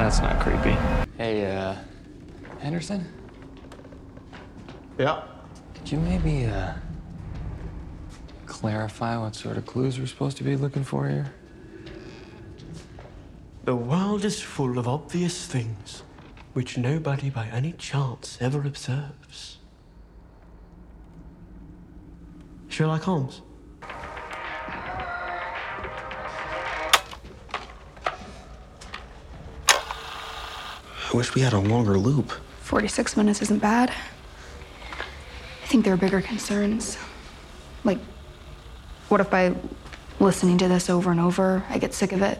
That's not creepy. Hey, uh, Henderson? Yeah. Could you maybe, uh, clarify what sort of clues we're supposed to be looking for here? The world is full of obvious things which nobody by any chance ever observes. Sherlock Holmes. I wish we had a longer loop. 46 minutes isn't bad. I think there are bigger concerns. Like, what if by listening to this over and over, I get sick of it?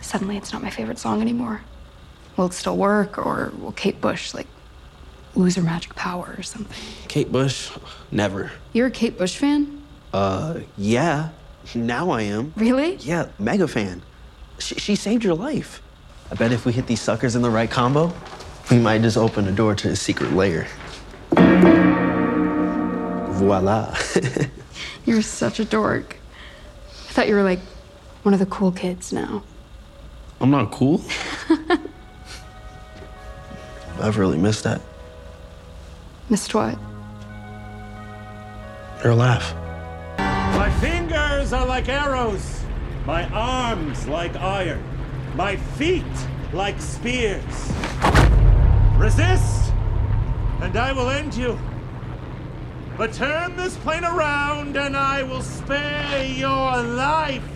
Suddenly it's not my favorite song anymore. Will it still work, or will Kate Bush, like, lose her magic power or something? Kate Bush? Never. You're a Kate Bush fan? Uh, yeah. Now I am. Really? Yeah, mega fan. She, she saved your life. I bet if we hit these suckers in the right combo, we might just open a door to a secret lair. Voila. You're such a dork. I thought you were like one of the cool kids now. I'm not cool. I've really missed that. Missed what? Your laugh. My fingers are like arrows, my arms like iron, my feet like spears. Resist, and I will end you. But turn this plane around, and I will spare your life.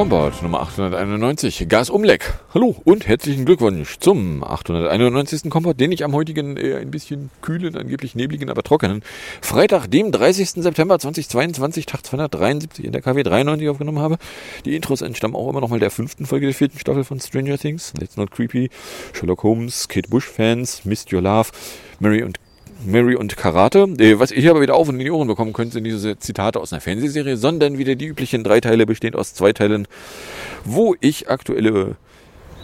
Combat Nummer 891, Gasumleck. Hallo und herzlichen Glückwunsch zum 891. Combat, den ich am heutigen eher ein bisschen kühlen, angeblich nebligen, aber trockenen Freitag, dem 30. September 2022, Tag 273 in der KW 93 aufgenommen habe. Die Intros entstammen auch immer noch mal der fünften Folge der vierten Staffel von Stranger Things. Let's Not Creepy, Sherlock Holmes, Kate Bush Fans, Missed Your Love, Mary und Mary und Karate. Äh, Was hier aber wieder auf und in die Ohren bekommen könnt, sind diese Zitate aus einer Fernsehserie, sondern wieder die üblichen drei Teile, bestehend aus zwei Teilen, wo ich aktuelle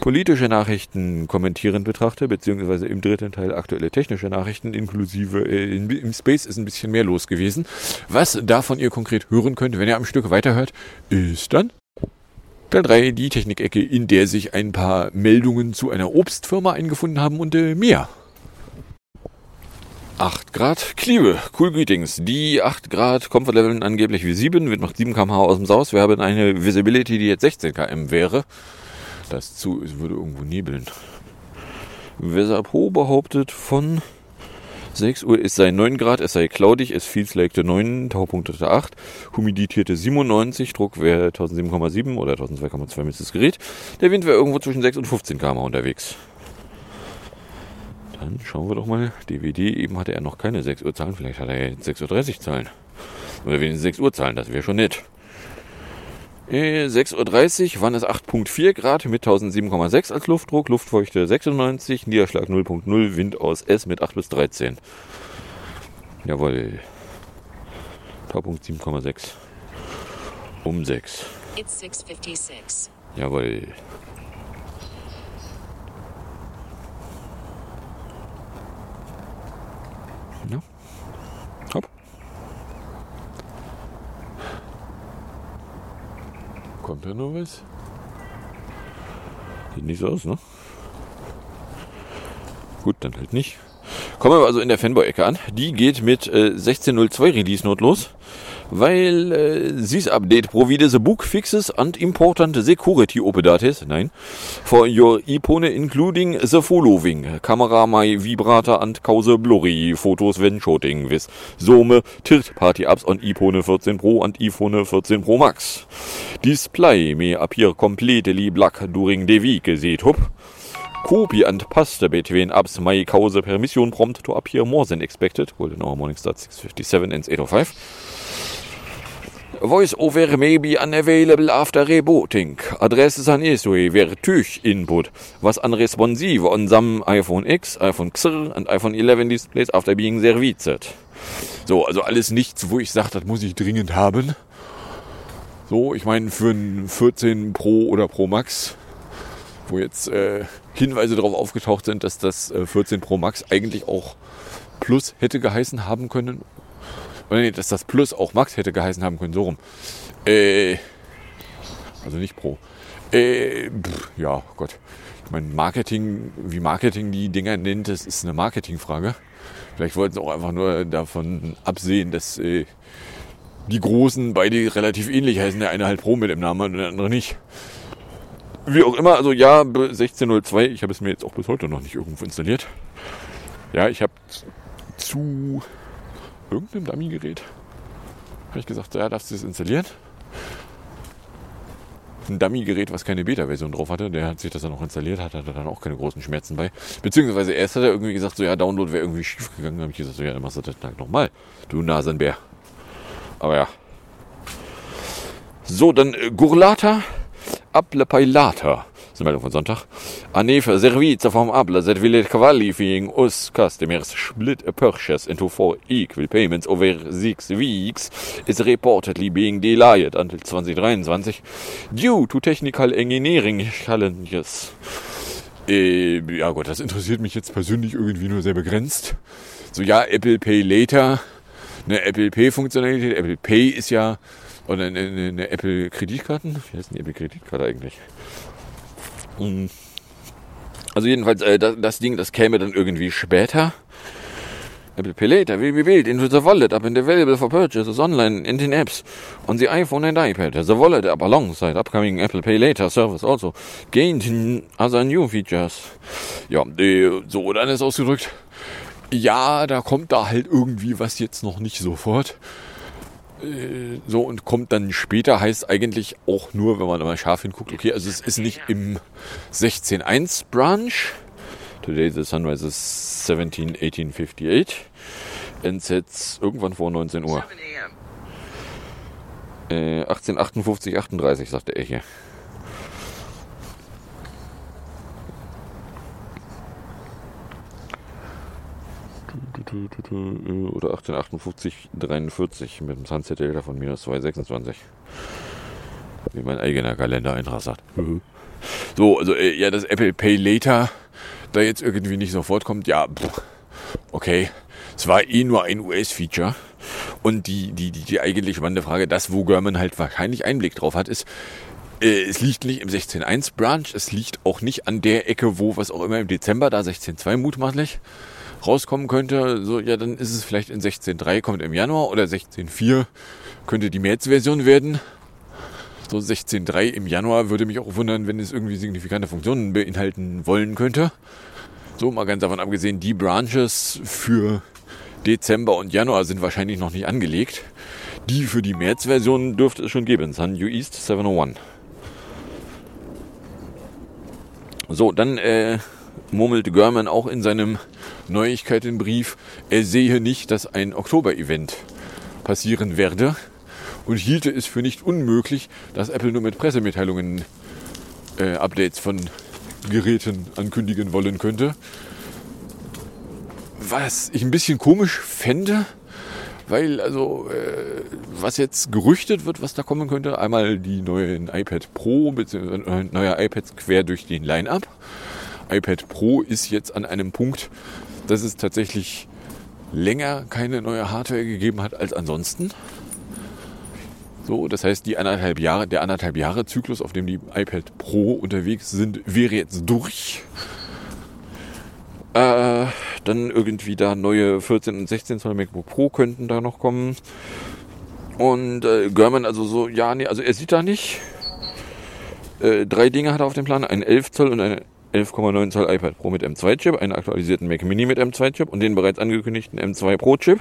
politische Nachrichten kommentierend betrachte, beziehungsweise im dritten Teil aktuelle technische Nachrichten, inklusive äh, in, im Space ist ein bisschen mehr los gewesen. Was davon ihr konkret hören könnt, wenn ihr am Stück weiterhört, ist dann Teil 3, die Technikecke, in der sich ein paar Meldungen zu einer Obstfirma eingefunden haben und äh, mehr. 8 Grad Kliebe, cool greetings. Die 8 Grad Comfort Leveln angeblich wie 7, wird macht 7 km/h aus dem Saus. Wir haben eine Visibility, die jetzt 16 km wäre. Das zu, es würde irgendwo nebeln. Ho behauptet von 6 Uhr, es sei 9 Grad, es sei cloudig, es feels like 9, Taupunkte 8, humidierte 97, Druck wäre 1007,7 oder 1002,2 mit das Gerät. Der Wind wäre irgendwo zwischen 6 und 15 km unterwegs. Dann schauen wir doch mal. DVD, eben hatte er noch keine 6 Uhr Zahlen, vielleicht hat er jetzt 6.30 Uhr Zahlen. Oder wenigstens 6 Uhr Zahlen, das wäre schon nett. Äh, 6.30 Uhr waren es 8.4 Grad mit 1007,6 als Luftdruck, Luftfeuchte 96, Niederschlag 0.0, Wind aus S mit 8 bis 13. Jawohl. Taupunkt 7,6. Um 6. It's 656. Jawohl. Kommt da noch was? Sieht nicht so aus, ne? Gut, dann halt nicht. Kommen wir also in der Fanboy-Ecke an. Die geht mit äh, 16.02 Release-Note los, weil äh, this update provide the book fixes and important security updates, nein, for your iPhone including the following. Kamera my vibrata and cause blurry photos when shooting with some third party apps on iPhone 14 Pro and iPhone 14 Pro Max. Display may appear completely black during the week, setup. Copy and paste between apps my cause permission prompt to appear more than expected. Golden Hour Morning Start 657 ends 805. Voice over may be unavailable after rebooting. Isue were TÜV input was unresponsive on some iPhone X, iPhone XR and iPhone 11 displays after being serviced. So, also alles nichts, wo ich sage, das muss ich dringend haben. So, ich meine, für ein 14 Pro oder Pro Max, wo jetzt äh, Hinweise darauf aufgetaucht sind, dass das äh, 14 Pro Max eigentlich auch Plus hätte geheißen haben können. Oder nee, dass das Plus auch Max hätte geheißen haben können, so rum. Äh, also nicht Pro. Äh, pff, ja, Gott. Ich meine, Marketing, wie Marketing die Dinger nennt, das ist eine Marketingfrage. Vielleicht wollten sie auch einfach nur davon absehen, dass äh, die Großen beide relativ ähnlich heißen. Der eine halt Pro mit dem Namen und der andere nicht. Wie auch immer, also ja, 1602, ich habe es mir jetzt auch bis heute noch nicht irgendwo installiert. Ja, ich habe zu irgendeinem Dummy-Gerät, habe ich gesagt, ja, darfst du das installieren? Ein Dummy-Gerät, was keine Beta-Version drauf hatte, der hat sich das dann auch installiert, hat, hatte dann auch keine großen Schmerzen bei. Beziehungsweise erst hat er irgendwie gesagt, so ja, Download wäre irgendwie schief gegangen. habe ich gesagt, so ja, dann machst du das halt nochmal, du Nasenbär. Aber ja. So, dann äh, Gurlata, Apple Das ist eine Meldung von Sonntag. Anefa servizia from Apple that will qualifying us customers split a purchase into four equal payments over six weeks is reportedly being delayed until 2023 due to technical engineering challenges. Äh, ja gut, das interessiert mich jetzt persönlich irgendwie nur sehr begrenzt. So ja, Apple Pay Later, eine Apple Pay Funktionalität. Apple Pay ist ja oder eine, eine Apple Kreditkarten. Wie heißt denn die Apple Kreditkarte eigentlich? Hm. Also jedenfalls, äh, das, das Ding, das käme dann irgendwie später. Apple Pay later will be built into the wallet up and available for purchases online in the apps on the iPhone and iPad. The wallet up alongside upcoming Apple Pay later service also gained other new features. Ja, äh, so dann ist ausgedrückt. Ja, da kommt da halt irgendwie was jetzt noch nicht sofort. Äh, so und kommt dann später, heißt eigentlich auch nur, wenn man mal scharf hinguckt, okay, also es ist nicht im 16.1 Branch. Today the sunrise is 17, 1858. And sets irgendwann vor 19 Uhr. Äh, 1858, 38, sagte er hier. Oder 1858, 43 mit dem Sunset Delta von minus 226. Wie mein eigener Kalendereintrag sagt. so, also äh, ja, das Apple Pay Later da jetzt irgendwie nicht sofort kommt, ja, pff, okay. Es war eh nur ein US-Feature. Und die, die, die, die eigentlich spannende Frage, das, wo German halt wahrscheinlich Einblick drauf hat, ist, äh, es liegt nicht im 16.1 Branch, es liegt auch nicht an der Ecke, wo was auch immer im Dezember, da 16.2 mutmaßlich, rauskommen könnte. So, ja, dann ist es vielleicht in 16.3 kommt im Januar oder 16.4 könnte die März-Version werden. So 16.3 im Januar würde mich auch wundern, wenn es irgendwie signifikante Funktionen beinhalten wollen könnte. So, mal ganz davon abgesehen, die Branches für Dezember und Januar sind wahrscheinlich noch nicht angelegt. Die für die März-Version dürfte es schon geben. Sun U East 701. So, dann äh, murmelte Görman auch in seinem Neuigkeitenbrief, er sehe nicht, dass ein Oktober-Event passieren werde und hielte es für nicht unmöglich, dass Apple nur mit Pressemitteilungen äh, Updates von Geräten ankündigen wollen könnte. Was ich ein bisschen komisch fände, weil also äh, was jetzt gerüchtet wird, was da kommen könnte, einmal die neuen iPad Pro bzw. neue iPads quer durch den Line-up. iPad Pro ist jetzt an einem Punkt, dass es tatsächlich länger keine neue Hardware gegeben hat als ansonsten. So, das heißt, die anderthalb Jahre, der anderthalb Jahre Zyklus, auf dem die iPad Pro unterwegs sind, wäre jetzt durch. Äh, dann irgendwie da neue 14 und 16 Zoll MacBook Pro könnten da noch kommen. Und äh, German also so, ja, nee, also er sieht da nicht. Äh, drei Dinge hat er auf dem Plan, ein 11 Zoll und eine 11,9 Zoll iPad Pro mit M2-Chip, einen aktualisierten Mac Mini mit M2-Chip und den bereits angekündigten M2 Pro-Chip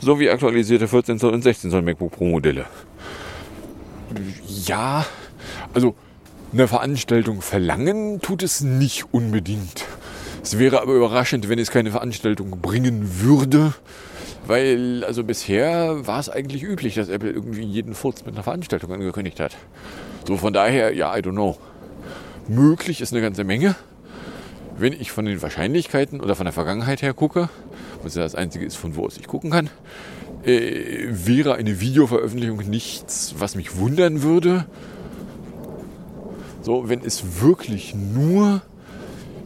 sowie aktualisierte 14 Zoll und 16 Zoll MacBook Pro Modelle. Ja, also eine Veranstaltung verlangen tut es nicht unbedingt. Es wäre aber überraschend, wenn es keine Veranstaltung bringen würde, Weil, also bisher war es eigentlich üblich, dass Apple irgendwie jeden Furz mit einer Veranstaltung angekündigt hat. So von daher, ja, I don't know. Möglich ist eine ganze Menge. Wenn ich von den Wahrscheinlichkeiten oder von der Vergangenheit her gucke, was ja das Einzige ist, von wo aus ich gucken kann, äh, wäre eine Videoveröffentlichung nichts, was mich wundern würde. So, wenn es wirklich nur,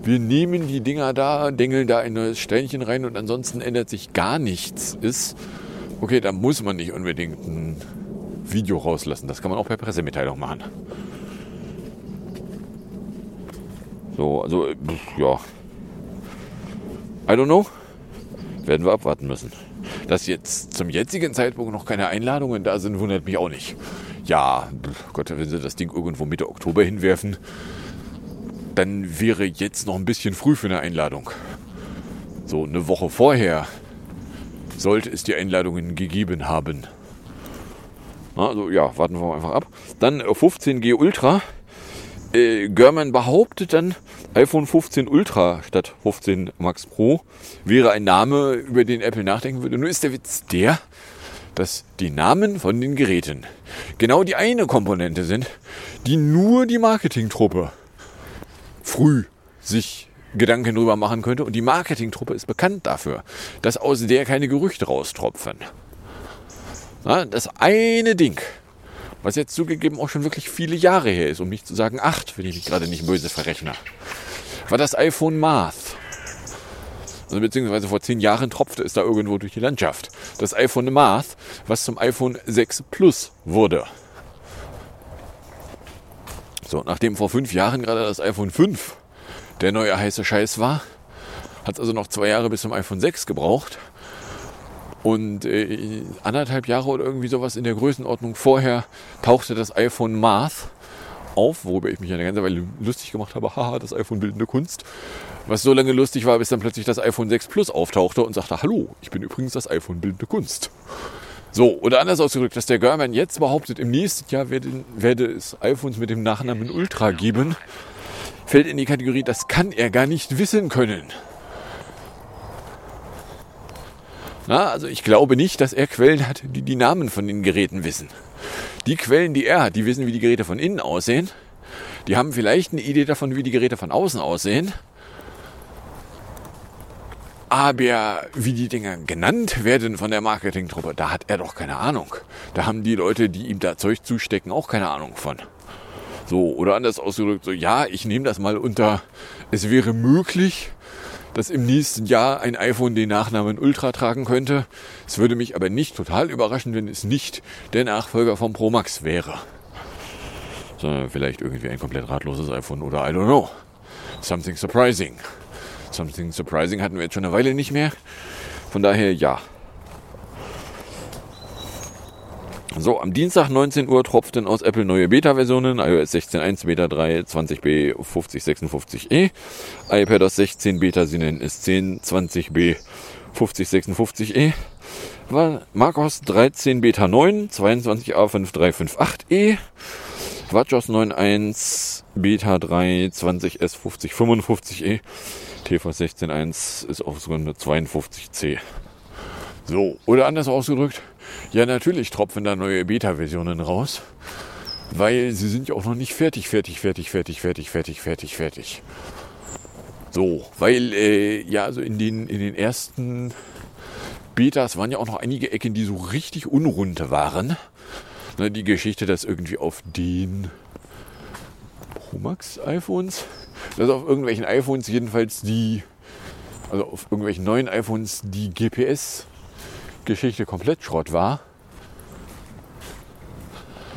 wir nehmen die Dinger da, dengeln da ein neues Steinchen rein und ansonsten ändert sich gar nichts ist, okay, da muss man nicht unbedingt ein Video rauslassen. Das kann man auch per Pressemitteilung machen. So, also, äh, ja. I don't know. Werden wir abwarten müssen. Dass jetzt zum jetzigen Zeitpunkt noch keine Einladungen da sind, wundert mich auch nicht. Ja, Gott, wenn sie das Ding irgendwo Mitte Oktober hinwerfen, dann wäre jetzt noch ein bisschen früh für eine Einladung. So eine Woche vorher sollte es die Einladungen gegeben haben. Also ja, warten wir einfach ab. Dann 15G Ultra. Äh, Görman behauptet dann, iPhone 15 Ultra statt 15 Max Pro wäre ein Name, über den Apple nachdenken würde. Nur ist der Witz der, dass die Namen von den Geräten genau die eine Komponente sind, die nur die Marketingtruppe früh sich Gedanken drüber machen könnte. Und die Marketingtruppe ist bekannt dafür, dass aus der keine Gerüchte raustropfen. Na, das eine Ding, was jetzt zugegeben auch schon wirklich viele Jahre her ist, um nicht zu sagen acht, wenn ich mich gerade nicht böse verrechne, war das iPhone Math. Also beziehungsweise vor zehn Jahren tropfte es da irgendwo durch die Landschaft. Das iPhone Math, was zum iPhone 6 Plus wurde. So, nachdem vor fünf Jahren gerade das iPhone 5 der neue heiße Scheiß war, hat es also noch zwei Jahre bis zum iPhone 6 gebraucht. Und äh, anderthalb Jahre oder irgendwie sowas in der Größenordnung vorher tauchte das iPhone Math auf, worüber ich mich eine ganze Weile lustig gemacht habe. Haha, das iPhone bildende Kunst. Was so lange lustig war, bis dann plötzlich das iPhone 6 Plus auftauchte und sagte, hallo, ich bin übrigens das iPhone bildende Kunst. So, oder anders ausgedrückt, dass der Görman jetzt behauptet, im nächsten Jahr werde, werde es iPhones mit dem Nachnamen Ultra geben, fällt in die Kategorie, das kann er gar nicht wissen können. Na, also ich glaube nicht, dass er Quellen hat, die die Namen von den Geräten wissen. Die Quellen, die er hat, die wissen, wie die Geräte von innen aussehen. Die haben vielleicht eine Idee davon, wie die Geräte von außen aussehen. Aber wie die Dinger genannt werden von der Marketingtruppe, da hat er doch keine Ahnung. Da haben die Leute, die ihm da Zeug zustecken, auch keine Ahnung von. So, oder anders ausgedrückt, so, ja, ich nehme das mal unter, es wäre möglich, dass im nächsten Jahr ein iPhone den Nachnamen Ultra tragen könnte. Es würde mich aber nicht total überraschen, wenn es nicht der Nachfolger vom Pro Max wäre. Sondern vielleicht irgendwie ein komplett ratloses iPhone oder I don't know. Something surprising. Something surprising hatten wir jetzt schon eine Weile nicht mehr. Von daher ja. So, am Dienstag 19 Uhr tropften aus Apple neue Beta-Versionen, iOS 16.1, Beta 3, 20b, 5056e, iPadOS 16 Beta, sie nennen es 10, 20b, 5056e, macOS 13 Beta 9, 22a5358e, WatchOS 9.1 Beta 3, 20s 5055e, tvOS 16.1 ist auf nur 52c. So, oder anders ausgedrückt, ja, natürlich tropfen da neue Beta-Versionen raus, weil sie sind ja auch noch nicht fertig, fertig, fertig, fertig, fertig, fertig, fertig, fertig. So, weil äh, ja, also in den, in den ersten Betas waren ja auch noch einige Ecken, die so richtig unrund waren. Ne, die Geschichte, dass irgendwie auf den Pro Max iPhones, dass auf irgendwelchen iPhones jedenfalls die, also auf irgendwelchen neuen iPhones die GPS Geschichte komplett Schrott war.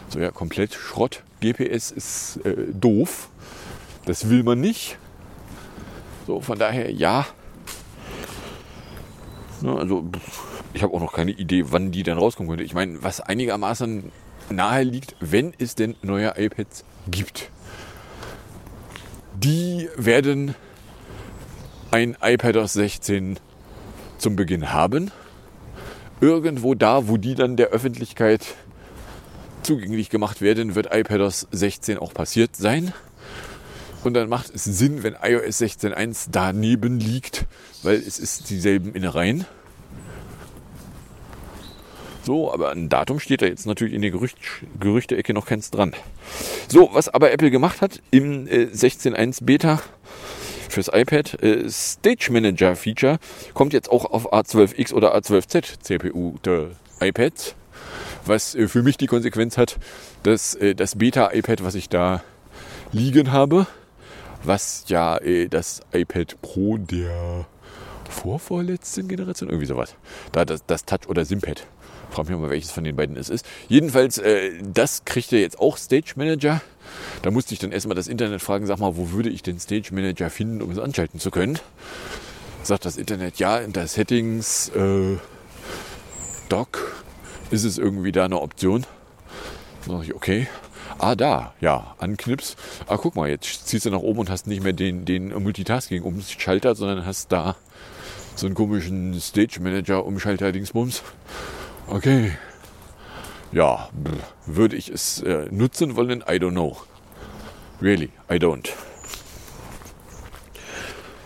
So ja, komplett Schrott. GPS ist äh, doof. Das will man nicht. So, von daher ja. ja also ich habe auch noch keine Idee, wann die dann rauskommen könnte. Ich meine, was einigermaßen nahe liegt, wenn es denn neue iPads gibt. Die werden ein iPadOS 16 zum Beginn haben irgendwo da, wo die dann der Öffentlichkeit zugänglich gemacht werden, wird iPadOS 16 auch passiert sein. Und dann macht es Sinn, wenn iOS 16.1 daneben liegt, weil es ist dieselben Innereien. So, aber ein Datum steht da jetzt natürlich in der Gerücht, Gerüchte-Ecke noch keins dran. So, was aber Apple gemacht hat im äh, 16.1 Beta fürs iPad, äh, Stage Manager Feature, kommt jetzt auch auf A12X oder A12Z CPU der iPads. Was äh, für mich die Konsequenz hat, dass äh, das Beta-iPad, was ich da liegen habe, was ja äh, das iPad Pro der vorvorletzten Generation, irgendwie sowas, da das, das Touch oder Simpad. Frag mich mal, welches von den beiden es ist. Jedenfalls, äh, das kriegt er jetzt auch Stage Manager. Da musste ich dann erstmal das Internet fragen, sag mal, wo würde ich den Stage Manager finden, um es anschalten zu können? Sagt das Internet, ja, in der Settings, äh, Dock, ist es irgendwie da eine Option? Dann sag ich, okay. Ah, da, ja, anknips. Ah, guck mal, jetzt ziehst du nach oben und hast nicht mehr den, den Multitasking-Umschalter, sondern hast da so einen komischen Stage-Manager-Umschalter-Dingsbums. Okay. Ja, würde ich es äh, nutzen wollen? I don't know. Really, I don't.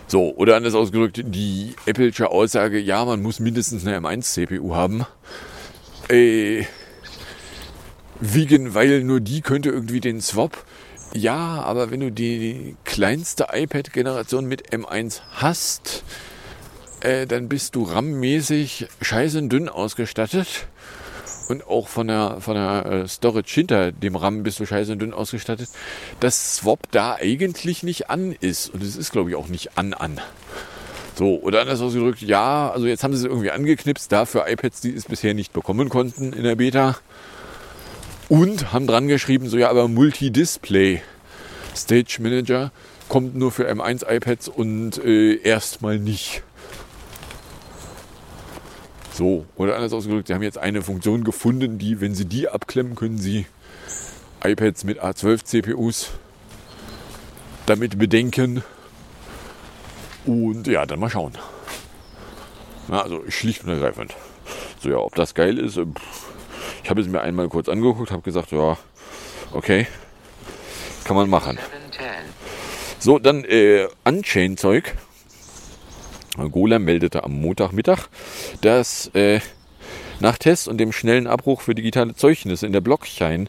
So, oder anders ausgedrückt, die Apple'sche Aussage, ja, man muss mindestens eine M1-CPU haben. Äh, wegen, weil nur die könnte irgendwie den Swap. Ja, aber wenn du die kleinste iPad-Generation mit M1 hast, äh, dann bist du RAM-mäßig scheiße dünn ausgestattet. Und auch von der, von der äh, Storage hinter dem RAM bist du scheiße dünn ausgestattet, dass Swap da eigentlich nicht an ist. Und es ist, glaube ich, auch nicht an an. So, oder anders ausgedrückt, ja, also jetzt haben sie es irgendwie angeknipst, da für iPads, die es bisher nicht bekommen konnten in der Beta. Und haben dran geschrieben, so ja, aber Multi-Display Stage Manager kommt nur für M1 iPads und äh, erstmal nicht. So, oder anders ausgedrückt, sie haben jetzt eine Funktion gefunden, die, wenn sie die abklemmen, können sie iPads mit A12 CPUs damit bedenken. Und ja, dann mal schauen. Na, also schlicht und ergreifend. So, ja, ob das geil ist, ich habe es mir einmal kurz angeguckt, habe gesagt, ja, okay, kann man machen. So, dann äh, Unchain-Zeug. Golem meldete am Montagmittag, dass äh, nach Test und dem schnellen Abbruch für digitale Zeugnisse in der Blockchain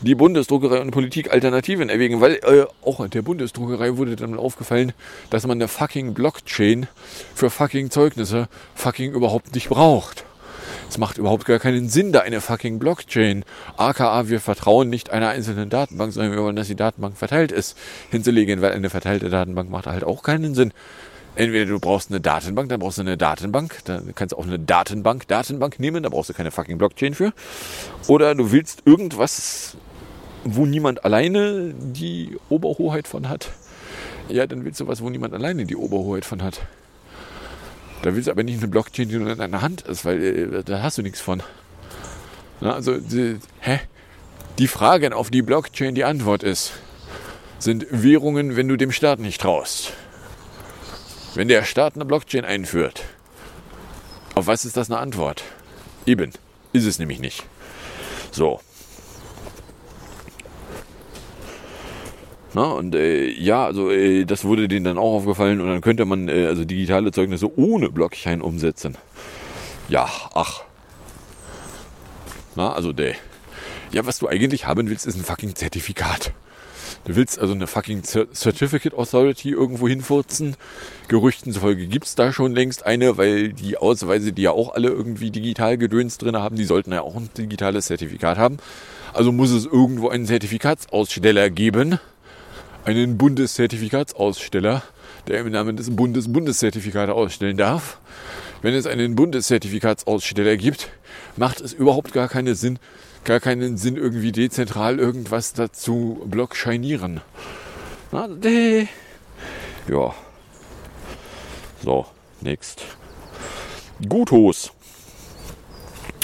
die Bundesdruckerei und Politik Alternativen erwägen, weil äh, auch der Bundesdruckerei wurde dann aufgefallen, dass man eine fucking Blockchain für fucking Zeugnisse fucking überhaupt nicht braucht. Es macht überhaupt gar keinen Sinn, da eine fucking Blockchain, aka wir vertrauen nicht einer einzelnen Datenbank, sondern wir wollen, dass die Datenbank verteilt ist, hinzulegen, weil eine verteilte Datenbank macht halt auch keinen Sinn. Entweder du brauchst eine Datenbank, dann brauchst du eine Datenbank, dann kannst du auch eine Datenbank, Datenbank nehmen, da brauchst du keine fucking Blockchain für. Oder du willst irgendwas, wo niemand alleine die Oberhoheit von hat. Ja, dann willst du was, wo niemand alleine die Oberhoheit von hat. Da willst du aber nicht eine Blockchain, die nur in deiner Hand ist, weil äh, da hast du nichts von. Na, also, die, hä? Die Frage auf die Blockchain die Antwort ist, sind Währungen, wenn du dem Staat nicht traust. Wenn der Staat eine Blockchain einführt, auf was ist das eine Antwort? Eben, ist es nämlich nicht. So. Na, und äh, ja, also äh, das wurde denen dann auch aufgefallen und dann könnte man äh, also digitale Zeugnisse ohne Blockchain umsetzen. Ja, ach. Na, also der. Ja, was du eigentlich haben willst, ist ein fucking Zertifikat. Du willst also eine fucking Certificate Authority irgendwo hinfurzen. Gerüchten zufolge gibt's da schon längst eine, weil die Ausweise, die ja auch alle irgendwie digital gedöns drin haben, die sollten ja auch ein digitales Zertifikat haben. Also muss es irgendwo einen Zertifikatsaussteller geben. Einen Bundeszertifikatsaussteller, der im Namen des Bundes Bundeszertifikate ausstellen darf. Wenn es einen Bundeszertifikatsaussteller gibt, macht es überhaupt gar keinen Sinn, gar keinen Sinn, irgendwie dezentral irgendwas dazu blockscheinieren. Na, de. Ja. So, next. Gutos.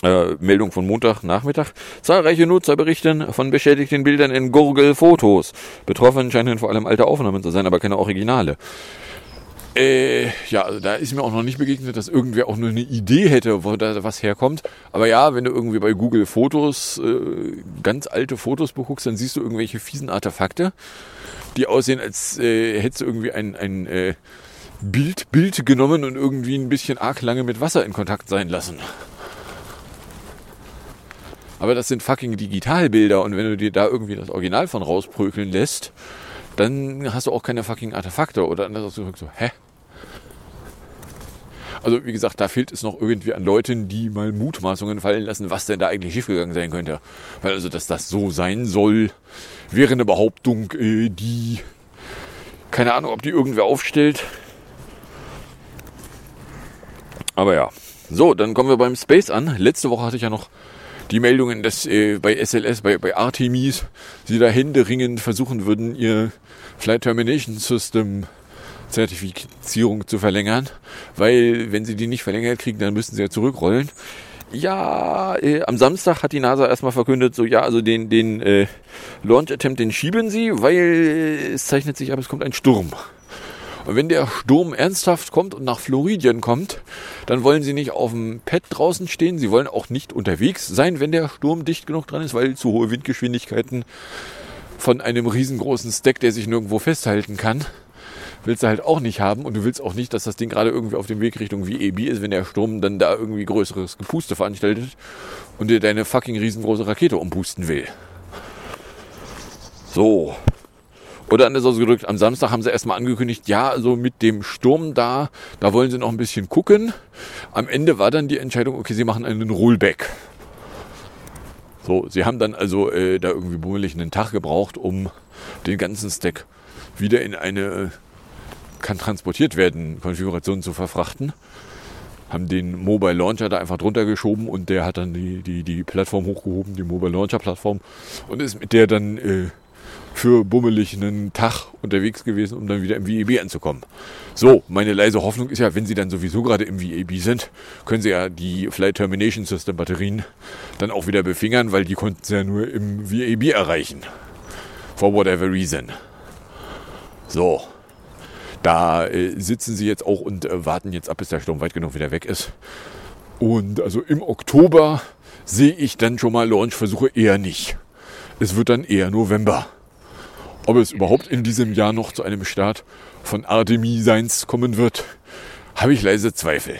Äh, Meldung von Montag Nachmittag. Zahlreiche Nutzer berichten von beschädigten Bildern in Gurgel-Fotos. Betroffen scheinen vor allem alte Aufnahmen zu sein, aber keine Originale. Äh, ja, also da ist mir auch noch nicht begegnet, dass irgendwer auch nur eine Idee hätte, wo da was herkommt. Aber ja, wenn du irgendwie bei Google Fotos äh, ganz alte Fotos beguckst, dann siehst du irgendwelche fiesen Artefakte, die aussehen, als äh, hättest du irgendwie ein, ein äh, Bild, Bild genommen und irgendwie ein bisschen arg lange mit Wasser in Kontakt sein lassen. Aber das sind fucking Digitalbilder und wenn du dir da irgendwie das Original von rausprökeln lässt, dann hast du auch keine fucking Artefakte oder anders ausgedrückt so, hä? Also wie gesagt, da fehlt es noch irgendwie an Leuten, die mal Mutmaßungen fallen lassen, was denn da eigentlich schiefgegangen sein könnte. Weil also, dass das so sein soll, wäre eine Behauptung, äh, die keine Ahnung, ob die irgendwer aufstellt. Aber ja. So, dann kommen wir beim Space an. Letzte Woche hatte ich ja noch die Meldungen, dass äh, bei SLS, bei, bei Artemis, sie da händeringend versuchen würden, ihr Flight Termination System Zertifizierung zu verlängern, weil wenn sie die nicht verlängert kriegen, dann müssen sie ja zurückrollen. Ja, äh, am Samstag hat die NASA erstmal verkündet, so ja, also den, den äh, Launch Attempt, den schieben sie, weil äh, es zeichnet sich ab, es kommt ein Sturm. Und wenn der Sturm ernsthaft kommt und nach Floridien kommt, dann wollen sie nicht auf dem Pad draußen stehen. Sie wollen auch nicht unterwegs sein, wenn der Sturm dicht genug dran ist, weil zu hohe Windgeschwindigkeiten von einem riesengroßen Stack, der sich nirgendwo festhalten kann, willst du halt auch nicht haben. Und du willst auch nicht, dass das Ding gerade irgendwie auf dem Weg Richtung VEB ist, wenn der Sturm dann da irgendwie größeres Gepuste veranstaltet und dir deine fucking riesengroße Rakete umpusten will. So, oder anders ausgedrückt, am Samstag haben sie erstmal angekündigt, ja, also mit dem Sturm da, da wollen sie noch ein bisschen gucken. Am Ende war dann die Entscheidung, okay, sie machen einen Rollback. So, sie haben dann also äh, da irgendwie bummelig einen Tag gebraucht, um den ganzen Stack wieder in eine kann transportiert werden Konfiguration zu verfrachten. Haben den Mobile Launcher da einfach drunter geschoben und der hat dann die, die, die Plattform hochgehoben, die Mobile Launcher Plattform und ist mit der dann äh, für bummelig einen Tag unterwegs gewesen, um dann wieder im VEB anzukommen. So, meine leise Hoffnung ist ja, wenn Sie dann sowieso gerade im VEB sind, können Sie ja die Flight Termination System Batterien dann auch wieder befingern, weil die konnten Sie ja nur im VEB erreichen. For whatever reason. So. Da äh, sitzen Sie jetzt auch und äh, warten jetzt ab, bis der Sturm weit genug wieder weg ist. Und also im Oktober sehe ich dann schon mal Launchversuche eher nicht. Es wird dann eher November. Ob es überhaupt in diesem Jahr noch zu einem Start von Artemiseins kommen wird, habe ich leise Zweifel.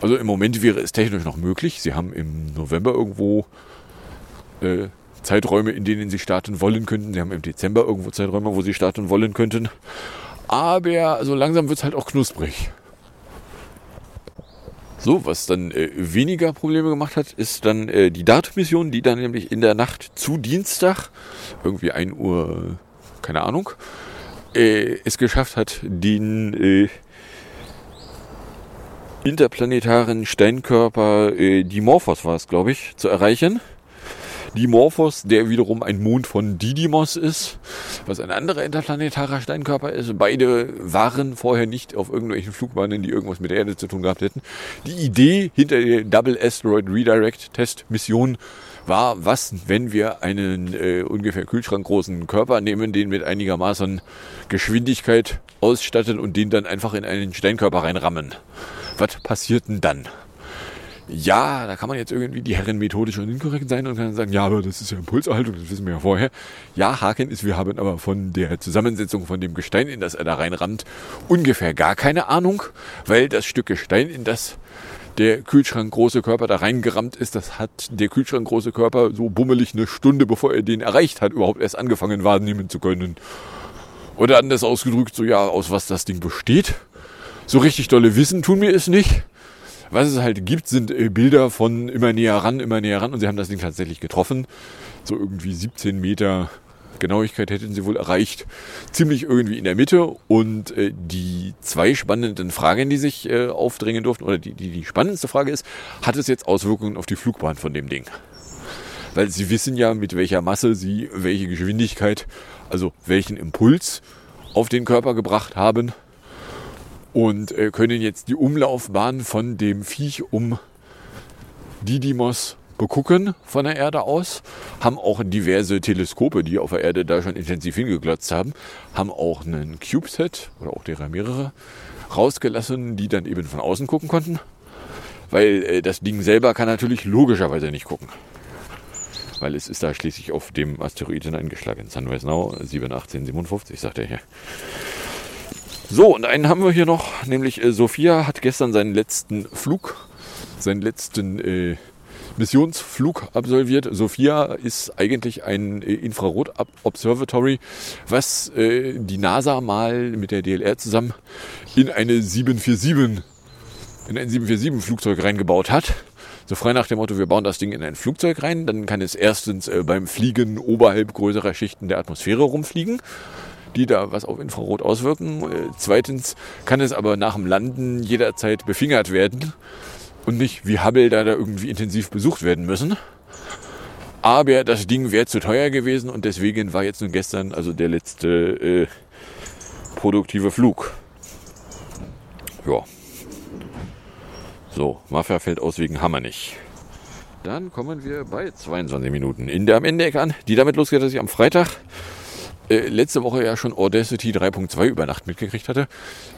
Also im Moment wäre es technisch noch möglich. Sie haben im November irgendwo äh, Zeiträume, in denen sie starten wollen könnten. Sie haben im Dezember irgendwo Zeiträume, wo sie starten wollen könnten. Aber so langsam wird es halt auch knusprig. So, was dann äh, weniger Probleme gemacht hat, ist dann äh, die DART-Mission, die dann nämlich in der Nacht zu Dienstag, irgendwie 1 Uhr, keine Ahnung, äh, es geschafft hat, den äh, interplanetaren Steinkörper äh, Dimorphos war es, glaube ich, zu erreichen. Dimorphos, der wiederum ein Mond von Didymos ist, was ein anderer interplanetarer Steinkörper ist. Beide waren vorher nicht auf irgendwelchen Flugbahnen, die irgendwas mit der Erde zu tun gehabt hätten. Die Idee hinter der Double Asteroid Redirect Test Mission war, was, wenn wir einen äh, ungefähr kühlschrankgroßen Körper nehmen, den mit einigermaßen Geschwindigkeit ausstatten und den dann einfach in einen Steinkörper reinrammen. Was passiert denn dann? Ja, da kann man jetzt irgendwie die Herren methodisch und inkorrekt sein und kann sagen, ja, aber das ist ja Impulserhaltung, das wissen wir ja vorher. Ja, Haken ist, wir haben aber von der Zusammensetzung von dem Gestein, in das er da reinrammt, ungefähr gar keine Ahnung, weil das Stück Gestein, in das der Kühlschrank große Körper da reingerammt ist, das hat der Kühlschrank große Körper so bummelig eine Stunde, bevor er den erreicht hat, überhaupt erst angefangen wahrnehmen zu können. Oder anders ausgedrückt, so ja, aus was das Ding besteht. So richtig dolle Wissen tun wir es nicht. Was es halt gibt, sind äh, Bilder von immer näher ran, immer näher ran. Und sie haben das Ding tatsächlich getroffen. So irgendwie 17 Meter Genauigkeit hätten sie wohl erreicht. Ziemlich irgendwie in der Mitte. Und äh, die zwei spannenden Fragen, die sich äh, aufdrängen durften, oder die, die, die spannendste Frage ist, hat es jetzt Auswirkungen auf die Flugbahn von dem Ding? Weil sie wissen ja, mit welcher Masse sie welche Geschwindigkeit, also welchen Impuls auf den Körper gebracht haben und äh, können jetzt die Umlaufbahn von dem Viech um Didymos begucken von der Erde aus, haben auch diverse Teleskope, die auf der Erde da schon intensiv hingeglotzt haben, haben auch einen CubeSat oder auch derer mehrere rausgelassen, die dann eben von außen gucken konnten, weil äh, das Ding selber kann natürlich logischerweise nicht gucken. Weil es ist da schließlich auf dem Asteroiden eingeschlagen. Sunrise Now 71857, sagt er hier. So, und einen haben wir hier noch, nämlich äh, Sophia hat gestern seinen letzten Flug, seinen letzten äh, Missionsflug absolviert. Sophia ist eigentlich ein äh, Infrarot-Observatory, was äh, die NASA mal mit der DLR zusammen in eine 747 in ein 747-Flugzeug reingebaut hat. So frei nach dem Motto, wir bauen das Ding in ein Flugzeug rein, dann kann es erstens äh, beim Fliegen oberhalb größerer Schichten der Atmosphäre rumfliegen, die da was auf Infrarot auswirken. Äh, zweitens kann es aber nach dem Landen jederzeit befingert werden und nicht wie Hubble da, da irgendwie intensiv besucht werden müssen. Aber das Ding wäre zu teuer gewesen und deswegen war jetzt nun gestern also der letzte äh, produktive Flug. Ja. So, Mafia fällt aus wegen Hammer nicht. Dann kommen wir bei 22 Minuten in der am Ende an, die damit losgeht, dass ich am Freitag äh, letzte Woche ja schon Audacity 3.2 über Nacht mitgekriegt hatte.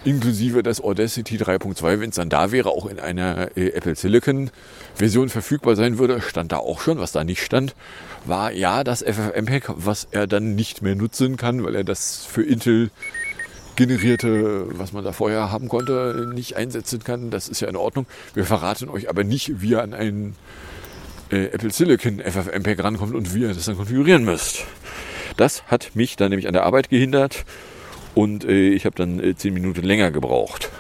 Inklusive das Audacity 3.2, wenn es dann da wäre, auch in einer äh, Apple Silicon Version verfügbar sein würde, stand da auch schon. Was da nicht stand, war ja das FFmpeg, was er dann nicht mehr nutzen kann, weil er das für Intel generierte, was man da vorher haben konnte, nicht einsetzen kann. Das ist ja in Ordnung. Wir verraten euch aber nicht, wie ihr an einen äh, Apple Silicon FFmpeg rankommt und wie ihr das dann konfigurieren müsst. Das hat mich dann nämlich an der Arbeit gehindert und äh, ich habe dann äh, zehn Minuten länger gebraucht.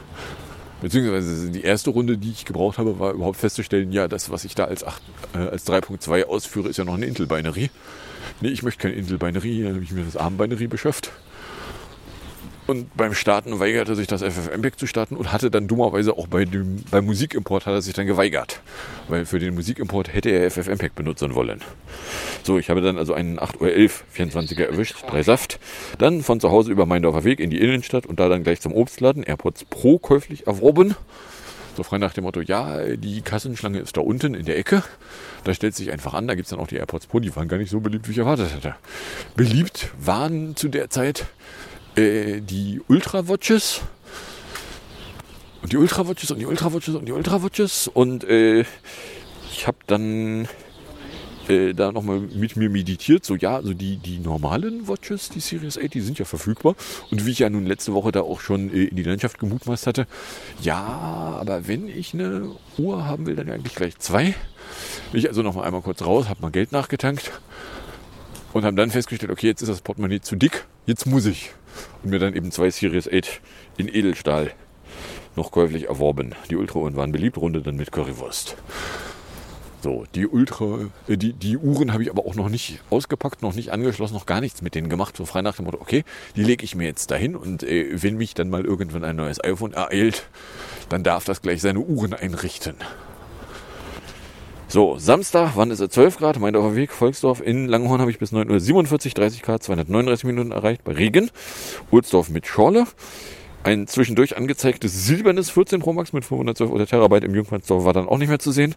Beziehungsweise die erste Runde, die ich gebraucht habe, war überhaupt festzustellen, ja, das, was ich da als, 8, äh, als 3.2 ausführe, ist ja noch eine Intel-Binary. Nee, ich möchte keine Intel-Binary, dann habe ich mir das ARM-Binary beschafft. Und beim Starten weigerte sich das FFmpeg zu starten und hatte dann dummerweise auch bei dem, beim Musikimport hat er sich dann geweigert. Weil für den Musikimport hätte er FFmpeg benutzen wollen. So, ich habe dann also einen 8.11 Uhr 24er erwischt, drei Saft. Dann von zu Hause über Meindorfer Weg in die Innenstadt und da dann gleich zum Obstladen, AirPods Pro käuflich erworben. So frei nach dem Motto, ja, die Kassenschlange ist da unten in der Ecke. Da stellt sich einfach an, da gibt es dann auch die AirPods Pro, die waren gar nicht so beliebt, wie ich erwartet hätte. Beliebt waren zu der Zeit äh, die Ultra Watches. Und die Ultra Watches und die Ultra Watches und die Ultra Watches. Und äh, ich habe dann äh, da nochmal mit mir meditiert. So, ja, also die, die normalen Watches, die Series 8, die sind ja verfügbar. Und wie ich ja nun letzte Woche da auch schon äh, in die Landschaft gemutmaßt hatte, ja, aber wenn ich eine Uhr haben will, dann eigentlich gleich zwei. Bin ich also nochmal einmal kurz raus, habe mal Geld nachgetankt und habe dann festgestellt, okay, jetzt ist das Portemonnaie zu dick, jetzt muss ich und mir dann eben zwei Series 8 in Edelstahl noch käuflich erworben. Die Ultrauhren waren beliebt, Runde dann mit Currywurst. So, die Ultra, äh, die, die Uhren habe ich aber auch noch nicht ausgepackt, noch nicht angeschlossen, noch gar nichts mit denen gemacht. So frei nach dem Motto, okay, die lege ich mir jetzt dahin und äh, wenn mich dann mal irgendwann ein neues iPhone ereilt, dann darf das gleich seine Uhren einrichten. So, Samstag, wann ist es 12 Grad? Meindorfer Weg, Volksdorf. In Langhorn habe ich bis 9 Uhr 47, 30 Grad, 239 Minuten erreicht. Bei Regen. Ulsdorf mit Schorle. Ein zwischendurch angezeigtes silbernes 14 Pro Max mit 512 oder Terabyte im Jungfernsdorf war dann auch nicht mehr zu sehen.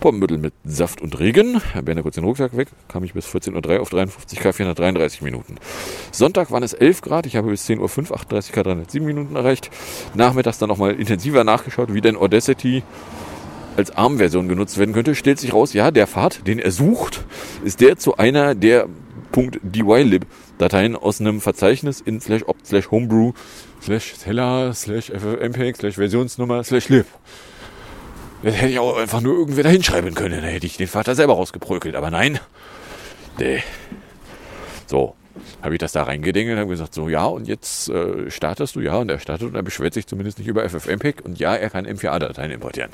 Poppenbüttel mit Saft und Regen. Herr Berner kurz den Rucksack weg. Kam ich bis 14.03 Uhr auf 53 K 433 Minuten. Sonntag waren es 11 Grad. Ich habe bis 10.05 Uhr 38 K 307 Minuten erreicht. Nachmittags dann nochmal intensiver nachgeschaut, wie denn Audacity als ARM-Version genutzt werden könnte, stellt sich raus, ja, der Pfad, den er sucht, ist der zu einer der .dylib-Dateien aus einem Verzeichnis in slash opt slash homebrew slash seller slash ffmpeg slash Versionsnummer slash lib. Das hätte ich auch einfach nur irgendwer da hinschreiben können. Da hätte ich den Vater selber rausgeprökelt. Aber nein. Nee. So. Habe ich das da reingedengelt und habe gesagt, so ja, und jetzt äh, startest du, ja, und er startet und er beschwert sich zumindest nicht über FFmpeg und ja, er kann M4A-Dateien importieren.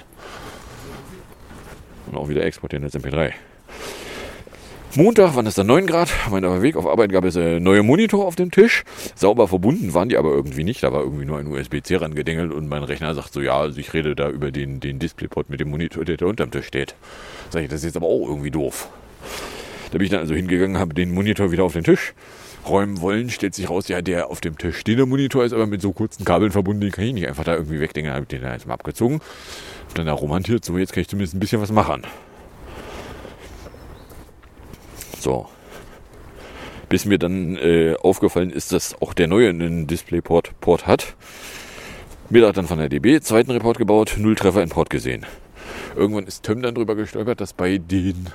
Und auch wieder exportieren als MP3. Montag waren es dann 9 Grad. Mein Weg auf Arbeit gab es äh, neue Monitor auf dem Tisch. Sauber verbunden waren die aber irgendwie nicht. Da war irgendwie nur ein USB-C rangedengelt und mein Rechner sagt so, ja, also ich rede da über den, den Displayport mit dem Monitor, der da unterm Tisch steht. Sag ich, das ist jetzt aber auch irgendwie doof. Da bin ich dann also hingegangen, habe den Monitor wieder auf den Tisch räumen wollen, stellt sich raus, ja, der auf dem Tisch stehende Monitor ist aber mit so kurzen Kabeln verbunden, den kann ich nicht einfach da irgendwie wegdenken. Habe ich den dann jetzt mal abgezogen. Hab dann da romantiert, so jetzt kann ich zumindest ein bisschen was machen. So. Bis mir dann äh, aufgefallen ist, dass auch der neue einen Displayport Port hat. Mir hat dann von der DB zweiten Report gebaut, null Treffer in Port gesehen. Irgendwann ist Tim dann drüber gestolpert, dass bei den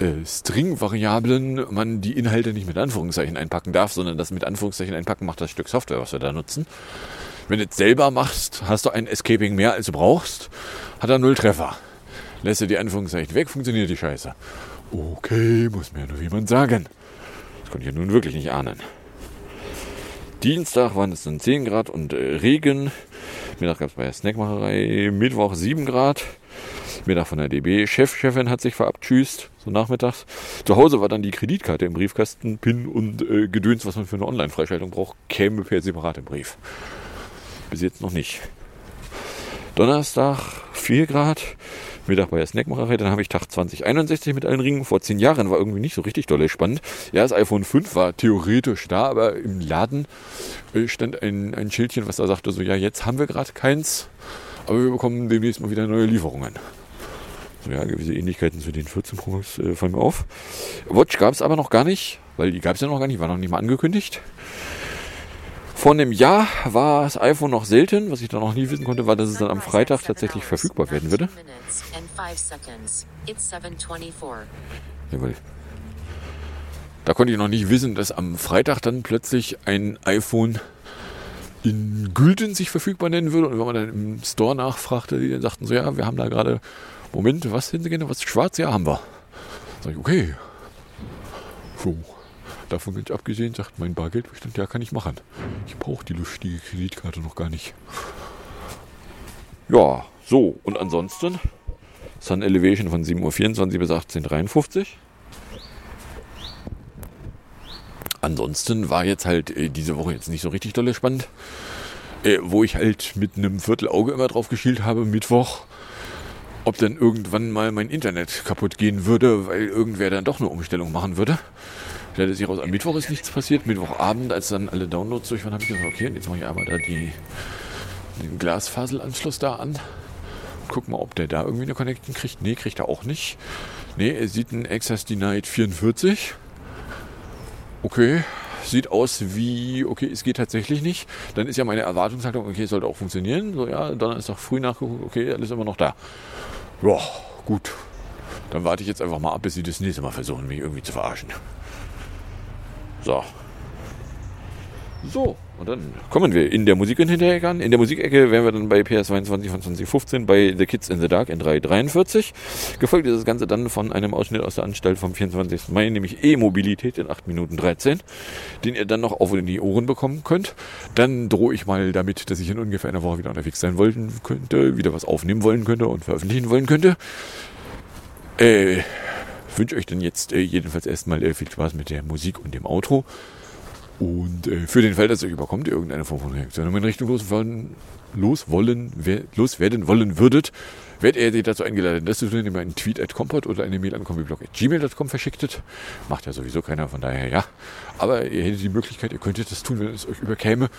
äh, String-Variablen man die Inhalte nicht mit Anführungszeichen einpacken darf, sondern das mit Anführungszeichen einpacken macht das Stück Software, was wir da nutzen. Wenn du es selber machst, hast du ein Escaping mehr als du brauchst, hat er null Treffer. Lässt er die Anführungszeichen weg, funktioniert die Scheiße. Okay, muss mir nur jemand sagen. Das konnte ich ja nun wirklich nicht ahnen. Dienstag waren es dann 10 Grad und äh, Regen. Mittag gab es bei der Snackmacherei. Mittwoch 7 Grad. Mittag von der DB. Chef, Chefin hat sich verabtschüßt, so nachmittags. Zu Hause war dann die Kreditkarte im Briefkasten, PIN und äh, Gedöns, was man für eine Online-Freischaltung braucht, käme per separat im Brief. Bis jetzt noch nicht. Donnerstag 4 Grad. Mittag bei der Snackmacherei. Dann habe ich Tag 2061 mit allen Ringen. Vor zehn Jahren war irgendwie nicht so richtig dolle spannend. Ja, das iPhone 5 war theoretisch da, aber im Laden äh, stand ein, ein Schildchen, was da sagte so, ja, jetzt haben wir gerade keins, aber wir bekommen demnächst mal wieder neue Lieferungen. Ja, gewisse Ähnlichkeiten zu den 14 Pros äh, fallen mir auf. Watch gab es aber noch gar nicht, weil die gab es ja noch gar nicht, war noch nicht mal angekündigt. Vor einem Jahr war das iPhone noch selten. Was ich dann noch nie wissen konnte, war, dass es dann am Freitag tatsächlich verfügbar werden würde. Jawohl. Da konnte ich noch nicht wissen, dass am Freitag dann plötzlich ein iPhone in Gülden sich verfügbar nennen würde. Und wenn man dann im Store nachfragte, die sagten so, ja, wir haben da gerade, Moment, was gerne, was schwarz? Ja, haben wir. Sag ich, okay. So. Davon ganz abgesehen, sagt mein Bargeldbestand, ja, kann ich machen. Ich brauche die lustige Kreditkarte noch gar nicht. Ja, so. Und ansonsten Sun Elevation von 7.24 Uhr bis 18.53 Uhr. Ansonsten war jetzt halt äh, diese Woche jetzt nicht so richtig dolle spannend. Äh, wo ich halt mit einem Viertelauge immer drauf geschielt habe, Mittwoch, ob dann irgendwann mal mein Internet kaputt gehen würde, weil irgendwer dann doch eine Umstellung machen würde. Stellte sich raus, am Mittwoch ist nichts passiert. Mittwochabend, als dann alle Downloads durch waren, habe ich gesagt, okay, jetzt mache ich einmal da die, den Glasfaselanschluss da an. Guck mal, ob der da irgendwie eine Connection kriegt. Nee, kriegt er auch nicht. Nee, er sieht einen Access Denied 44. Okay, sieht aus wie, okay, es geht tatsächlich nicht. Dann ist ja meine Erwartungshaltung, okay, es sollte auch funktionieren. So, ja, dann ist doch früh nachgeguckt, okay, alles immer noch da. Ja, gut. Dann warte ich jetzt einfach mal ab, bis sie das nächste Mal versuchen, mich irgendwie zu verarschen. So. So, und dann kommen wir in der Musik hinterher an. In der Musikecke wären wir dann bei PS22 von 2015 bei The Kids in the Dark in 343. Gefolgt ist das Ganze dann von einem Ausschnitt aus der Anstalt vom 24. Mai, nämlich E-Mobilität in 8 Minuten 13, den ihr dann noch auf in die Ohren bekommen könnt. Dann drohe ich mal damit, dass ich in ungefähr einer Woche wieder unterwegs sein wollen könnte, wieder was aufnehmen wollen könnte und veröffentlichen wollen könnte. Äh, wünsche euch dann jetzt äh, jedenfalls erstmal äh, viel Spaß mit der Musik und dem Outro. Und äh, für den Fall, dass euch überkommt, irgendeine Form von Reaktion in Richtung loswollen, wer, loswerden wollen würdet, werdet ihr dazu eingeladen, das zu tun, indem ihr einen Tweet at Compot oder eine Mail an combiblog.gmail.com verschicktet. Macht ja sowieso keiner, von daher ja. Aber ihr hättet die Möglichkeit, ihr könntet das tun, wenn es euch überkäme.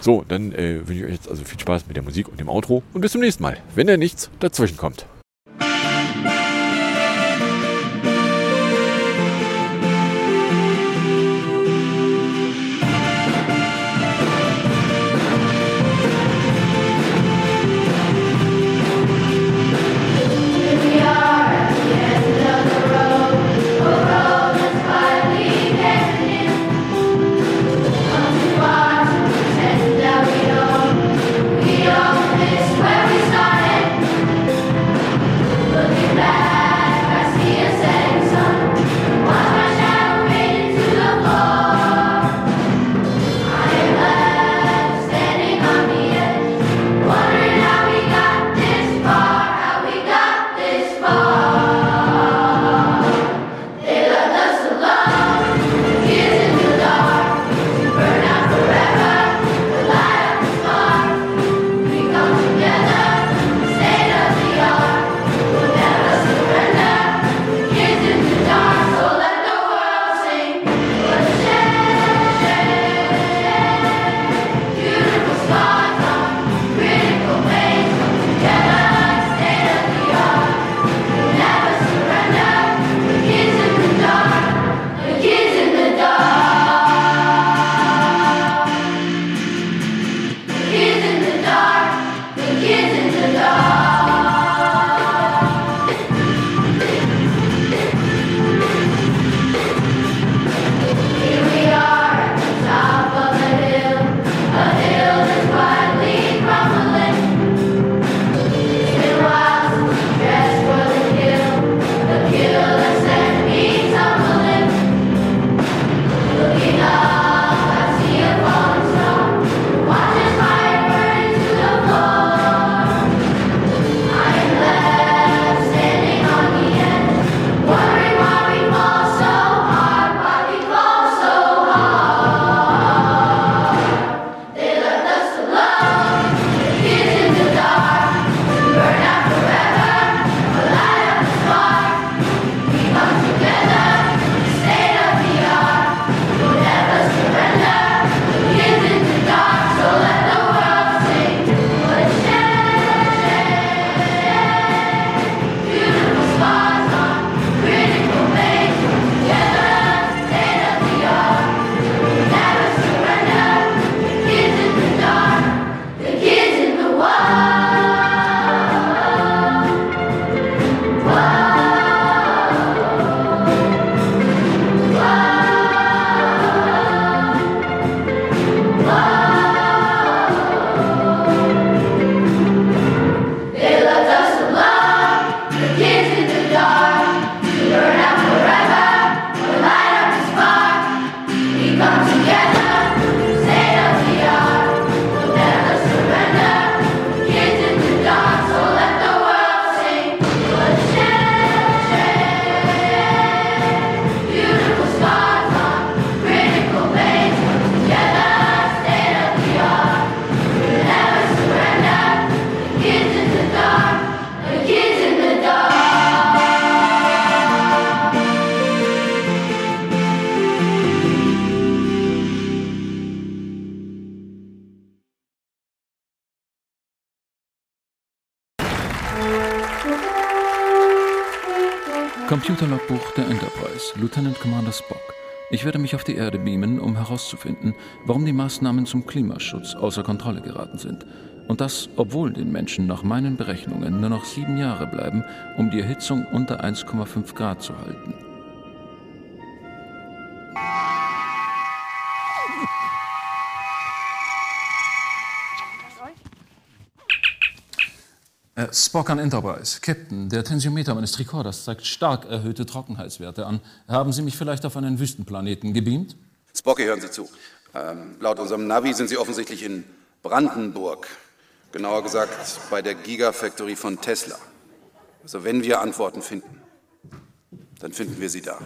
So, dann äh, wünsche ich euch jetzt also viel Spaß mit der Musik und dem Outro und bis zum nächsten Mal, wenn da nichts dazwischen kommt. Computerlogbuch der Enterprise, Lieutenant Commander Spock. Ich werde mich auf die Erde beamen, um herauszufinden, warum die Maßnahmen zum Klimaschutz außer Kontrolle geraten sind. Und das, obwohl den Menschen nach meinen Berechnungen nur noch sieben Jahre bleiben, um die Erhitzung unter 1,5 Grad zu halten. Spock an Enterprise. Captain, der Tensiometer meines Tricorders zeigt stark erhöhte Trockenheitswerte an. Haben Sie mich vielleicht auf einen Wüstenplaneten gebeamt? Spocky, hören Sie zu. Ähm, laut unserem Navi sind Sie offensichtlich in Brandenburg. Genauer gesagt bei der Gigafactory von Tesla. Also wenn wir Antworten finden, dann finden wir sie da.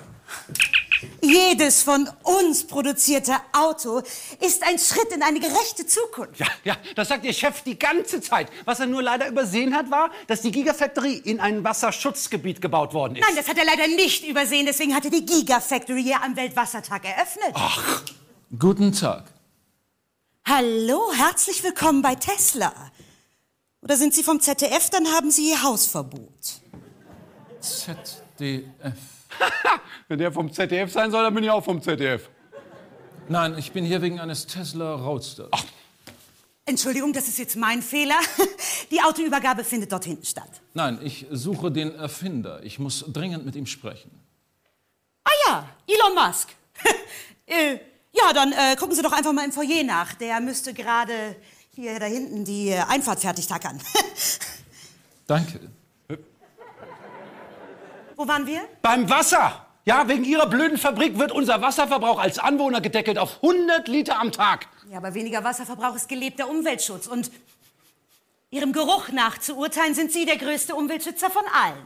Jedes von uns produzierte Auto ist ein Schritt in eine gerechte Zukunft. Ja, ja, das sagt Ihr Chef die ganze Zeit. Was er nur leider übersehen hat, war, dass die Gigafactory in ein Wasserschutzgebiet gebaut worden ist. Nein, das hat er leider nicht übersehen. Deswegen hat er die Gigafactory ja am Weltwassertag eröffnet. Ach. Guten Tag. Hallo, herzlich willkommen bei Tesla. Oder sind Sie vom ZDF? Dann haben Sie Ihr Hausverbot. ZDF. Wenn der vom ZDF sein soll, dann bin ich auch vom ZDF. Nein, ich bin hier wegen eines Tesla Roadster. Ach. Entschuldigung, das ist jetzt mein Fehler. Die Autoübergabe findet dort hinten statt. Nein, ich suche den Erfinder. Ich muss dringend mit ihm sprechen. Ah ja, Elon Musk. äh, ja, dann äh, gucken Sie doch einfach mal im Foyer nach. Der müsste gerade hier da hinten die äh, Einfahrt fertig tackern. Danke. Wo waren wir? Beim Wasser. Ja, wegen Ihrer blöden Fabrik wird unser Wasserverbrauch als Anwohner gedeckelt auf 100 Liter am Tag. Ja, aber weniger Wasserverbrauch ist gelebter Umweltschutz. Und Ihrem Geruch nach zu urteilen, sind Sie der größte Umweltschützer von allen.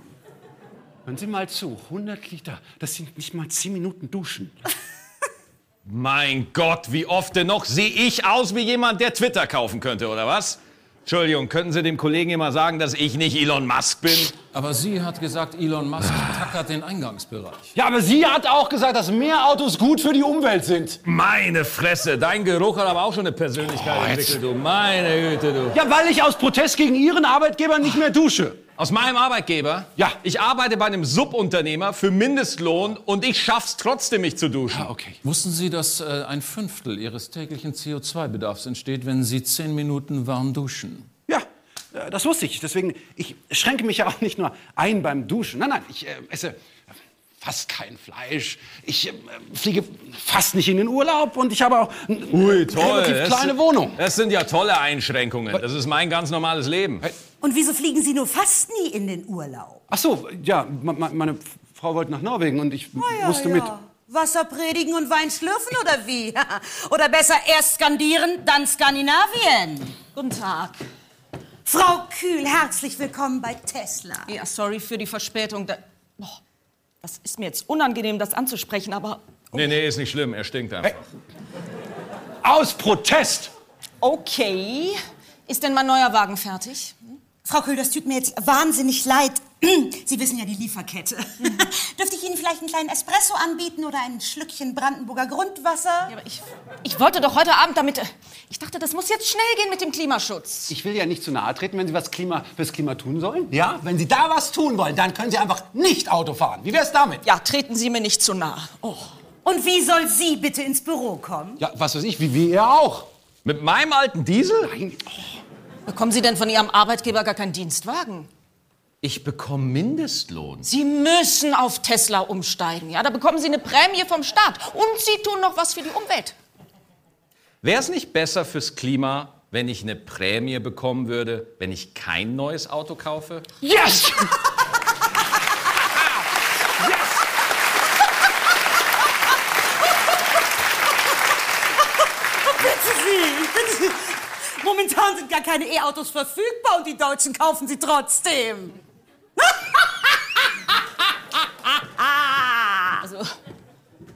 Hören Sie mal zu, 100 Liter, das sind nicht mal 10 Minuten Duschen. Mein Gott, wie oft denn noch sehe ich aus wie jemand, der Twitter kaufen könnte, oder was? Entschuldigung, könnten Sie dem Kollegen immer sagen, dass ich nicht Elon Musk bin? Aber sie hat gesagt, Elon Musk tackert den Eingangsbereich. Ja, aber sie hat auch gesagt, dass mehr Autos gut für die Umwelt sind. Meine Fresse, dein Geruch hat aber auch schon eine Persönlichkeit Oh, entwickelt, du. Meine Güte, du. Ja, weil ich aus Protest gegen Ihren Arbeitgeber nicht mehr dusche. Aus meinem Arbeitgeber? Ja. Ich arbeite bei einem Subunternehmer für Mindestlohn und ich schaff's trotzdem, mich zu duschen. Ah, okay. Wussten Sie, dass äh, ein Fünftel Ihres täglichen CO2-Bedarfs entsteht, wenn Sie zehn Minuten warm duschen? Ja, äh, das wusste ich. Deswegen, ich schränke mich ja auch nicht nur ein beim Duschen. Nein, nein, ich äh, esse fast kein Fleisch. Ich äh, fliege fast nicht in den Urlaub und ich habe auch eine Ui, toll. relativ Das kleine sind- Wohnung. Das sind ja tolle Einschränkungen. Das ist mein ganz normales Leben. Und wieso fliegen Sie nur fast nie in den Urlaub? Ach so, ja, meine Frau wollte nach Norwegen und ich Ah, ja, musste ja. mit. Wasser predigen und Wein schlürfen oder wie? oder besser erst skandieren, dann Skandinavien. Guten Tag. Frau Kühl, herzlich willkommen bei Tesla. Ja, sorry für die Verspätung. Da, boah, das ist mir jetzt unangenehm, das anzusprechen, aber Nee, nee, ist nicht schlimm. Er stinkt einfach. Aus Protest! okay. Ist denn mein neuer Wagen fertig? Frau Kühl, das tut mir jetzt wahnsinnig leid. Sie wissen ja die Lieferkette. Dürfte ich Ihnen vielleicht einen kleinen Espresso anbieten oder ein Schlückchen Brandenburger Grundwasser? Ja, aber ich, ich wollte doch heute Abend damit. Ich dachte, das muss jetzt schnell gehen mit dem Klimaschutz. Ich will ja nicht zu nahe treten, wenn Sie was Klima, fürs Klima tun sollen. Ja, wenn Sie da was tun wollen, dann können Sie einfach nicht Auto fahren. Wie wär's damit? Ja, treten Sie mir nicht zu nah. Oh. Und wie soll sie bitte ins Büro kommen? Ja, was weiß ich, wie wir auch. Mit meinem alten Diesel? Nein. Bekommen Sie denn von Ihrem Arbeitgeber gar keinen Dienstwagen? Ich bekomme Mindestlohn. Sie müssen auf Tesla umsteigen. Ja, da bekommen Sie eine Prämie vom Staat. Und Sie tun noch was für die Umwelt. Wäre es nicht besser fürs Klima, wenn ich eine Prämie bekommen würde, wenn ich kein neues Auto kaufe? Yes! Bitte Sie, bitte Sie. Momentan sind gar keine E-Autos verfügbar und die Deutschen kaufen sie trotzdem. Also,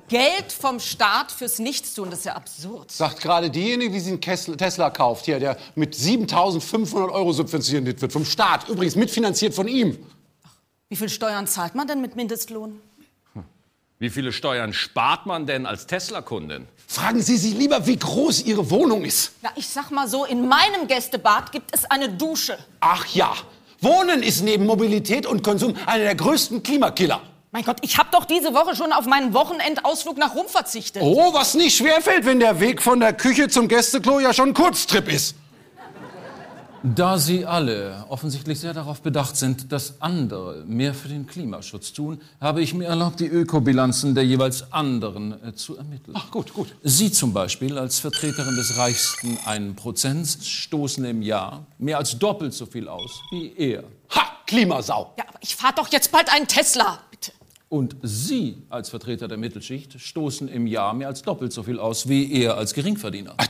Geld vom Staat fürs Nichtstun, das ist ja absurd. Sagt gerade diejenige, die sich einen Tesla kauft, hier, der mit 7.500 Euro subventioniert wird vom Staat. Übrigens mitfinanziert von ihm. Wie viel Steuern zahlt man denn mit Mindestlohn? Wie viele Steuern spart man denn als Tesla-Kundin? Fragen Sie sie lieber, wie groß Ihre Wohnung ist. Ja, ich sag mal so, in meinem Gästebad gibt es eine Dusche. Ach ja, Wohnen ist neben Mobilität und Konsum einer der größten Klimakiller. Mein Gott, ich habe doch diese Woche schon auf meinen Wochenendausflug nach Rom verzichtet. Oh, was nicht schwerfällt, wenn der Weg von der Küche zum Gästeklo ja schon ein Kurztrip ist. Da Sie alle offensichtlich sehr darauf bedacht sind, dass andere mehr für den Klimaschutz tun, habe ich mir erlaubt, die Ökobilanzen der jeweils anderen äh, zu ermitteln. Ach, gut, gut. Sie zum Beispiel als Vertreterin des reichsten 1% stoßen im Jahr mehr als doppelt so viel aus wie er. Ha, Klimasau. Ja, aber ich fahre doch jetzt bald einen Tesla. Bitte. Und Sie als Vertreter der Mittelschicht stoßen im Jahr mehr als doppelt so viel aus wie er als Geringverdiener. Ach,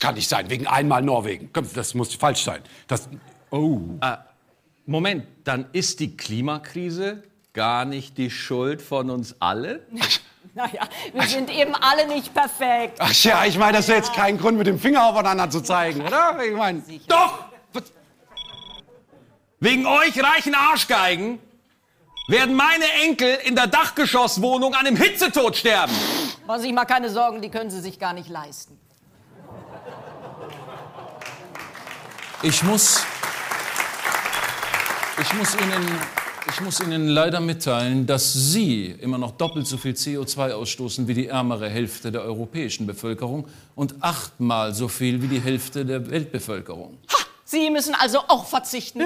Das kann nicht sein, wegen einmal Norwegen. Komm, Das muss falsch sein. Das, oh. Ah, Moment, dann ist die Klimakrise gar nicht die Schuld von uns allen? Naja, wir sind eben alle nicht perfekt. Ach ja, ich meine, das ist jetzt kein Grund, mit dem Finger aufeinander zu zeigen, oder? Ich meine, Doch! Wegen euch reichen Arschgeigen werden meine Enkel in der Dachgeschosswohnung an einem Hitzetod sterben. Machen Sie sich mal keine Sorgen, die können Sie sich gar nicht leisten. Ich muss. Ich muss Ihnen. Ich muss Ihnen leider mitteilen, dass Sie immer noch doppelt so viel CO2 ausstoßen wie die ärmere Hälfte der europäischen Bevölkerung und achtmal so viel wie die Hälfte der Weltbevölkerung. Sie müssen also auch verzichten.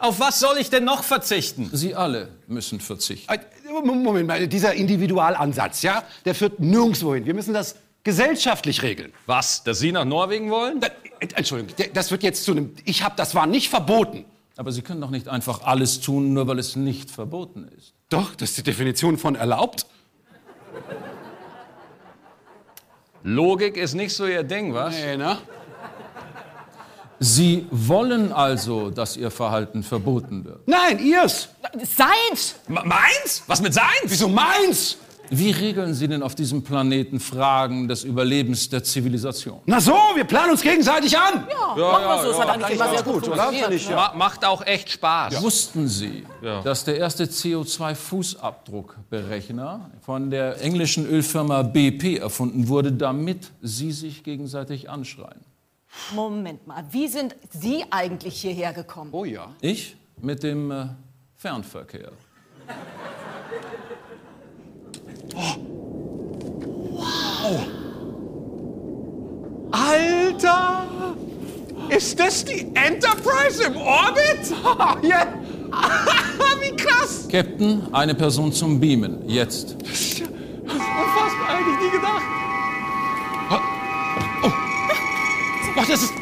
Auf was soll ich denn noch verzichten? Sie alle müssen verzichten. Äh, Moment mal, dieser Individualansatz, ja, der führt nirgendwo hin. Wir müssen das gesellschaftlich regeln. Was? Dass Sie nach Norwegen wollen? Da, äh, Entschuldigung, das wird jetzt zu einem. Ich habe, das war nicht verboten. Aber Sie können doch nicht einfach alles tun, nur weil es nicht verboten ist. Doch, das ist die Definition von erlaubt. Logik ist nicht so Ihr Ding, was? Nee, ne? Sie wollen also, dass Ihr Verhalten verboten wird. Nein, ihrs. Seins! M- Meins? Was mit seins? Wieso meins? Wie regeln Sie denn auf diesem Planeten Fragen des Überlebens der Zivilisation? Na so, wir planen uns gegenseitig an. Ja, machen wir so. Es hat eigentlich immer sehr gut, gut, oder? ich, Ma macht auch echt Spaß. Wussten Sie, Ja. dass der erste CO2-Fußabdruckberechner von der englischen Ölfirma BP erfunden wurde, damit sie sich gegenseitig anschreien? Moment mal, wie sind Sie eigentlich hierher gekommen? Oh ja. Ich mit dem äh, Fernverkehr. Alter! Ist das die Enterprise im Orbit? ja. Wie krass! Captain, eine Person zum Beamen. Jetzt. Das ist ja das ist unfassbar, hätte ich nie gedacht. Oh. Ach, das ist.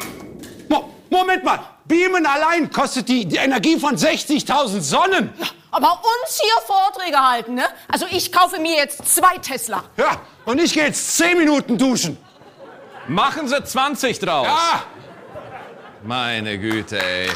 Mo Moment mal! Beamen allein kostet die, die Energie von 60.000 Sonnen. Aber uns hier Vorträge halten, ne? Also ich kaufe mir jetzt zwei Tesla. Ja, und ich gehe jetzt 10 Minuten duschen. Machen Sie 20 draus. Ja! Meine Güte, ey.